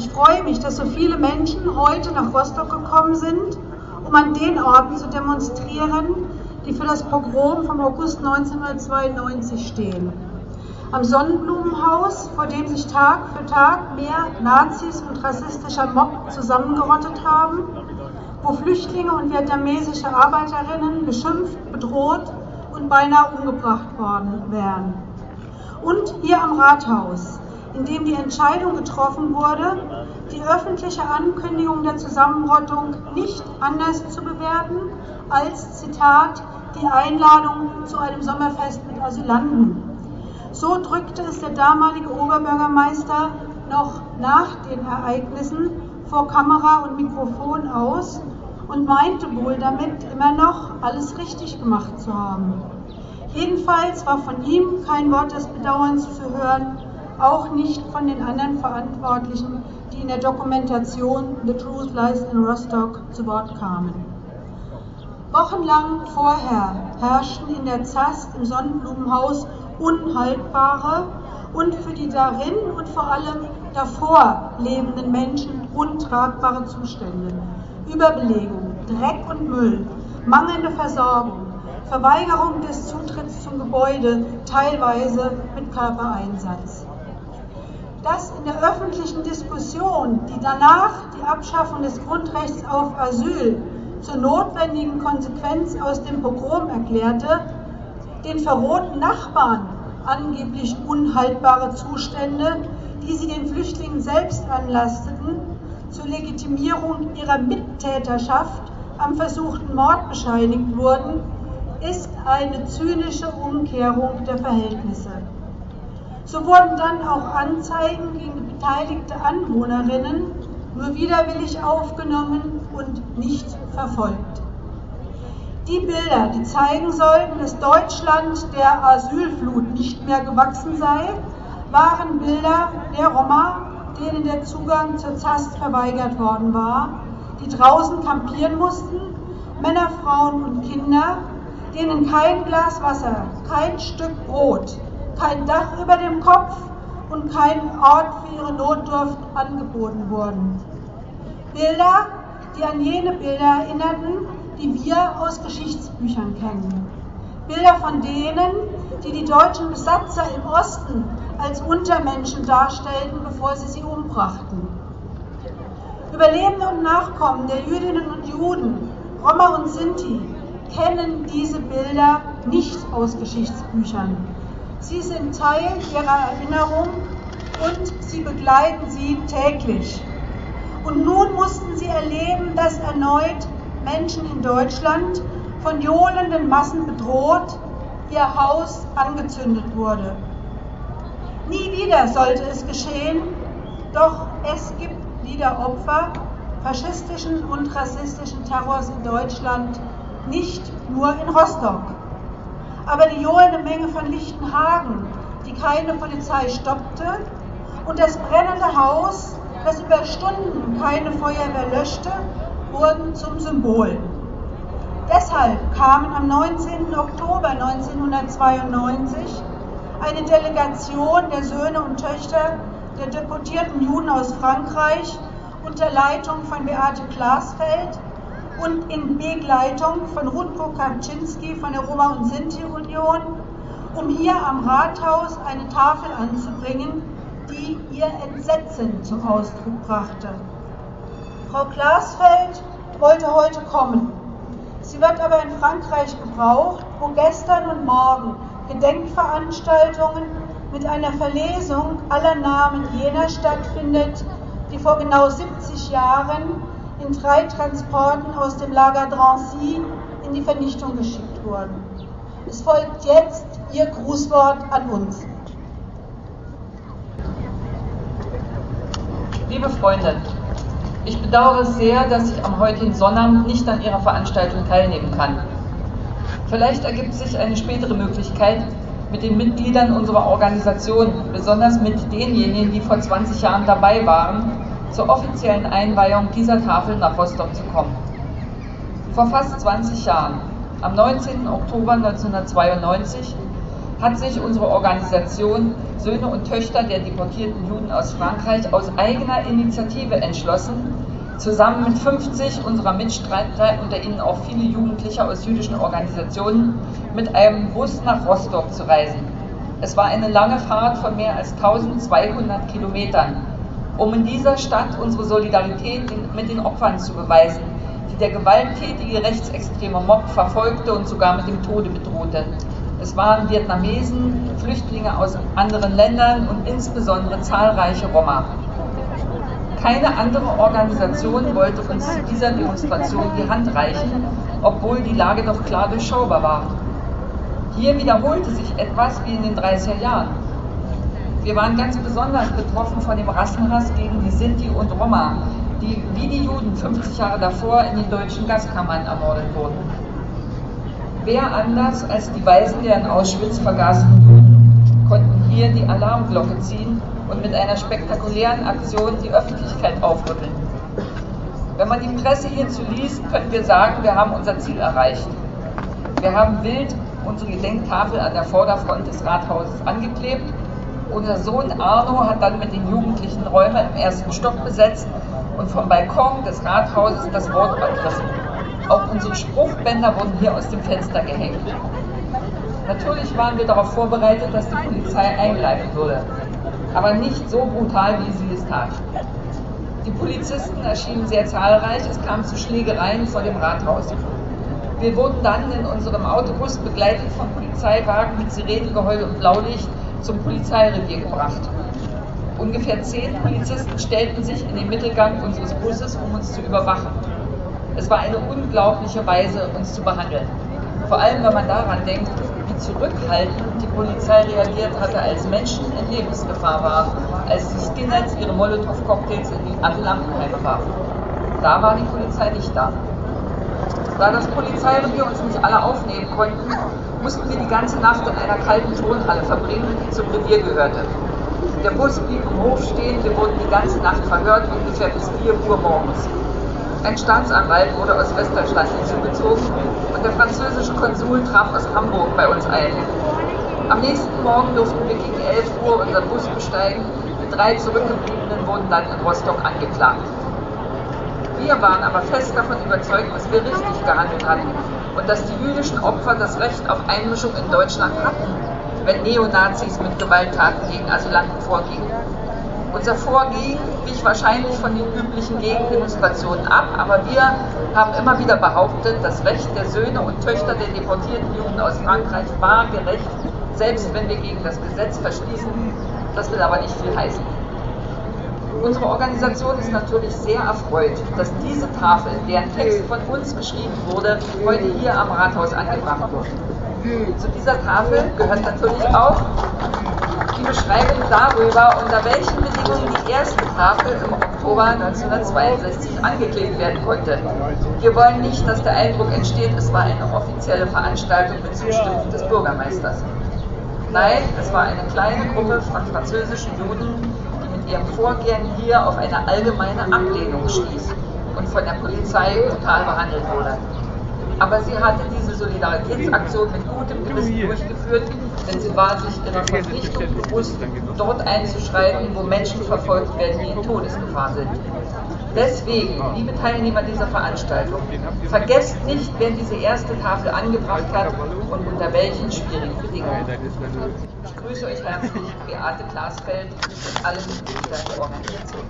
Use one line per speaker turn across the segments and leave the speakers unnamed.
Ich freue mich, dass so viele Menschen heute nach Rostock gekommen sind, um an den Orten zu demonstrieren, die für das Pogrom vom August 1992 stehen. Am Sonnenblumenhaus, vor dem sich Tag für Tag mehr Nazis und rassistischer Mob zusammengerottet haben, wo Flüchtlinge und vietnamesische Arbeiterinnen beschimpft, bedroht und beinahe umgebracht worden wären. Und hier am Rathaus, in dem die Entscheidung getroffen wurde, die öffentliche Ankündigung der Zusammenrottung nicht anders zu bewerten als, Zitat, die Einladung zu einem Sommerfest mit Asylanten. So drückte es der damalige Oberbürgermeister noch nach den Ereignissen vor Kamera und Mikrofon aus und meinte wohl damit immer noch, alles richtig gemacht zu haben. Jedenfalls war von ihm kein Wort des Bedauerns zu hören, auch nicht von den anderen Verantwortlichen, die in der Dokumentation The Truth Lies in Rostock zu Wort kamen. Wochenlang vorher herrschten in der ZAST im Sonnenblumenhaus unhaltbare und für die darin und vor allem davor lebenden Menschen untragbare Zustände. Überbelegung, Dreck und Müll, mangelnde Versorgung, Verweigerung des Zutritts zum Gebäude, teilweise mit Körpereinsatz. Dass in der öffentlichen Diskussion, die danach die Abschaffung des Grundrechts auf Asyl zur notwendigen Konsequenz aus dem Pogrom erklärte, den verrohten Nachbarn angeblich unhaltbare Zustände, die sie den Flüchtlingen selbst anlasteten, zur Legitimierung ihrer Mittäterschaft am versuchten Mord bescheinigt wurden, ist eine zynische Umkehrung der Verhältnisse. So wurden dann auch Anzeigen gegen beteiligte Anwohnerinnen nur widerwillig aufgenommen und nicht verfolgt. Die Bilder, die zeigen sollten, dass Deutschland der Asylflut nicht mehr gewachsen sei, waren Bilder der Roma, denen der Zugang zur ZAST verweigert worden war, die draußen kampieren mussten, Männer, Frauen und Kinder, denen kein Glas Wasser, kein Stück Brot, kein Dach über dem Kopf und kein Ort für ihre Notdurft angeboten wurden. Bilder, die an jene Bilder erinnerten, die wir aus Geschichtsbüchern kennen. Bilder von denen, die die deutschen Besatzer im Osten als Untermenschen darstellten, bevor sie sie umbrachten. Überlebende und Nachkommen der Jüdinnen und Juden, Roma und Sinti, kennen diese Bilder nicht aus Geschichtsbüchern. Sie sind Teil ihrer Erinnerung und sie begleiten sie täglich. Und nun mussten sie erleben, dass erneut Menschen in Deutschland von johlenden Massen bedroht, ihr Haus angezündet wurde. Nie wieder sollte es geschehen, doch es gibt wieder Opfer faschistischen und rassistischen Terrors in Deutschland, nicht nur in Rostock. Aber die johlende Menge von Lichtenhagen, die keine Polizei stoppte, und das brennende Haus, das über Stunden keine Feuerwehr löschte, wurden zum Symbol. Deshalb kamen am 19. Oktober 1992 eine Delegation der Söhne und Töchter der deportierten Juden aus Frankreich unter Leitung von Beate Glasfeld und in Begleitung von Rudko Kaczynski von der Roma- und Sinti-Union, um hier am Rathaus eine Tafel anzubringen, die ihr Entsetzen zum Ausdruck brachte. Frau Glasfeld wollte heute kommen. Sie wird aber in Frankreich gebraucht, wo gestern und morgen Gedenkveranstaltungen mit einer Verlesung aller Namen jener stattfindet, die vor genau 70 Jahren in drei Transporten aus dem Lager Drancy in die Vernichtung geschickt wurden. Es folgt jetzt Ihr Grußwort an uns.
Liebe Freunde, ich bedauere sehr, dass ich am heutigen Sonnabend nicht an Ihrer Veranstaltung teilnehmen kann. Vielleicht ergibt sich eine spätere Möglichkeit, mit den Mitgliedern unserer Organisation, besonders mit denjenigen, die vor 20 Jahren dabei waren, zur offiziellen Einweihung dieser Tafel nach Rostock zu kommen. Vor fast 20 Jahren, am 19. Oktober 1992, hat sich unsere Organisation Söhne und Töchter der deportierten Juden aus Frankreich aus eigener Initiative entschlossen, zusammen mit 50 unserer Mitstreiter, unter ihnen auch viele Jugendliche aus jüdischen Organisationen, mit einem Bus nach Rostock zu reisen. Es war eine lange Fahrt von mehr als 1200 Kilometern, um in dieser Stadt unsere Solidarität mit den Opfern zu beweisen, die der gewalttätige rechtsextreme Mob verfolgte und sogar mit dem Tode bedrohte. Es waren Vietnamesen, Flüchtlinge aus anderen Ländern und insbesondere zahlreiche Roma. Keine andere Organisation wollte uns zu dieser Demonstration die Hand reichen, obwohl die Lage doch klar durchschaubar war. Hier wiederholte sich etwas wie in den 30er Jahren. Wir waren ganz besonders betroffen von dem Rassenhass gegen die Sinti und Roma, die wie die Juden 50 Jahre davor in den deutschen Gaskammern ermordet wurden. Wer anders als die Weisen der in Auschwitz vergasten Juden konnten hier die Alarmglocke ziehen und mit einer spektakulären Aktion die Öffentlichkeit aufrütteln. Wenn man die Presse hierzu liest, können wir sagen, wir haben unser Ziel erreicht. Wir haben wild unsere Gedenktafel an der Vorderfront des Rathauses angeklebt. Unser Sohn Arno hat dann mit den Jugendlichen Räume im ersten Stock besetzt und vom Balkon des Rathauses das Wort ergriffen. Auch unsere Spruchbänder wurden hier aus dem Fenster gehängt. Natürlich waren wir darauf vorbereitet, dass die Polizei eingreifen würde, aber nicht so brutal, wie sie es tat. Die Polizisten erschienen sehr zahlreich, es kam zu Schlägereien vor dem Rathaus. Wir wurden dann in unserem Autobus begleitet von Polizeiwagen mit Sirenengeheul und Blaulicht zum Polizeirevier gebracht. Ungefähr zehn Polizisten stellten sich in den Mittelgang unseres Busses, um uns zu überwachen. Es war eine unglaubliche Weise, uns zu behandeln. Vor allem, wenn man daran denkt, wie zurückhaltend die Polizei reagiert hatte, als Menschen in Lebensgefahr waren, als die Skinheads ihre Molotow-Cocktails in die Lampenheime warfen. Da war die Polizei nicht da. Da das Polizeirevier uns nicht alle aufnehmen konnten, mussten wir die ganze Nacht in einer kalten Turnhalle verbringen, die zum Revier gehörte. Der Bus blieb im Hof stehen, wir wurden die ganze Nacht verhört, ungefähr bis 4 Uhr morgens. Ein Staatsanwalt wurde aus Westdeutschland hinzugezogen und der französische Konsul traf aus Hamburg bei uns ein. Am nächsten Morgen durften wir gegen 11 Uhr unseren Bus besteigen. Die drei Zurückgebliebenen wurden dann in Rostock angeklagt. Wir waren aber fest davon überzeugt, dass wir richtig gehandelt hatten und dass die jüdischen Opfer das Recht auf Einmischung in Deutschland hatten, wenn Neonazis mit Gewalttaten gegen Asylanten vorgingen. Unser Vorgehen wich wahrscheinlich von den üblichen Gegendemonstrationen ab, aber wir haben immer wieder behauptet, das Recht der Söhne und Töchter der deportierten Juden aus Frankreich war gerecht, selbst wenn wir gegen das Gesetz verstießen. Das will aber nicht viel heißen. Unsere Organisation ist natürlich sehr erfreut, dass diese Tafel, deren Text von uns geschrieben wurde, heute hier am Rathaus angebracht wird. Zu dieser Tafel gehört natürlich auch die Beschreibung darüber, unter welchen Bedingungen die erste Tafel im Oktober 1962 angeklebt werden konnte. Wir wollen nicht, dass der Eindruck entsteht, es war eine offizielle Veranstaltung mit Zustimmung des Bürgermeisters. Nein, es war eine kleine Gruppe von französischen Juden, ihrem Vorgehen hier auf eine allgemeine Ablehnung stieß und von der Polizei brutal behandelt wurde. Aber sie hatte diese Solidaritätsaktion mit gutem Gewissen durchgeführt, denn sie war sich ihrer Verpflichtung bewusst, dort einzuschreiten, wo Menschen verfolgt werden, die in Todesgefahr sind. Deswegen, liebe Teilnehmer dieser Veranstaltung, vergesst nicht, wer diese erste Tafel angebracht hat und unter welchen schwierigen Bedingungen. Ich grüße euch herzlich, Beate Glasfeld und alle Mitglieder der Organisation.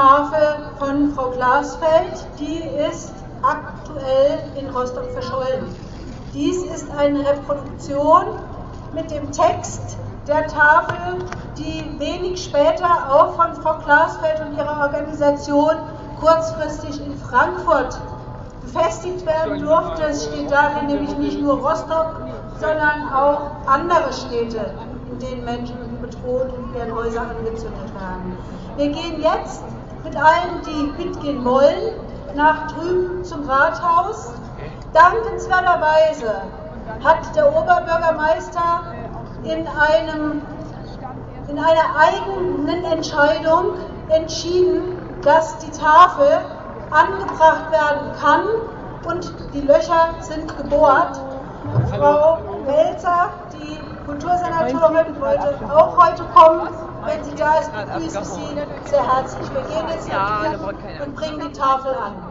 Tafel von Frau Glasfeld, die ist aktuell in Rostock verschollen. Dies ist eine Reproduktion mit dem Text der Tafel, die wenig später auch von Frau Glasfeld und ihrer Organisation kurzfristig in Frankfurt befestigt werden durfte. Es steht darin nämlich nicht nur Rostock, sondern auch andere Städte, in denen Menschen bedroht und deren Häuser angezündet werden. Wir gehen jetzt mit allen, die mitgehen wollen, nach drüben zum Rathaus. Dankenswerterweise hat der Oberbürgermeister in einem in einer eigenen Entscheidung entschieden, dass die Tafel angebracht werden kann und die Löcher sind gebohrt. Frau Melzer, die Kultursenatorin, wollte auch heute kommen. Wenn sie da ist, begrüße ich Sie sehr herzlich. Wir gehen jetzt nach und bringen die Tafel an.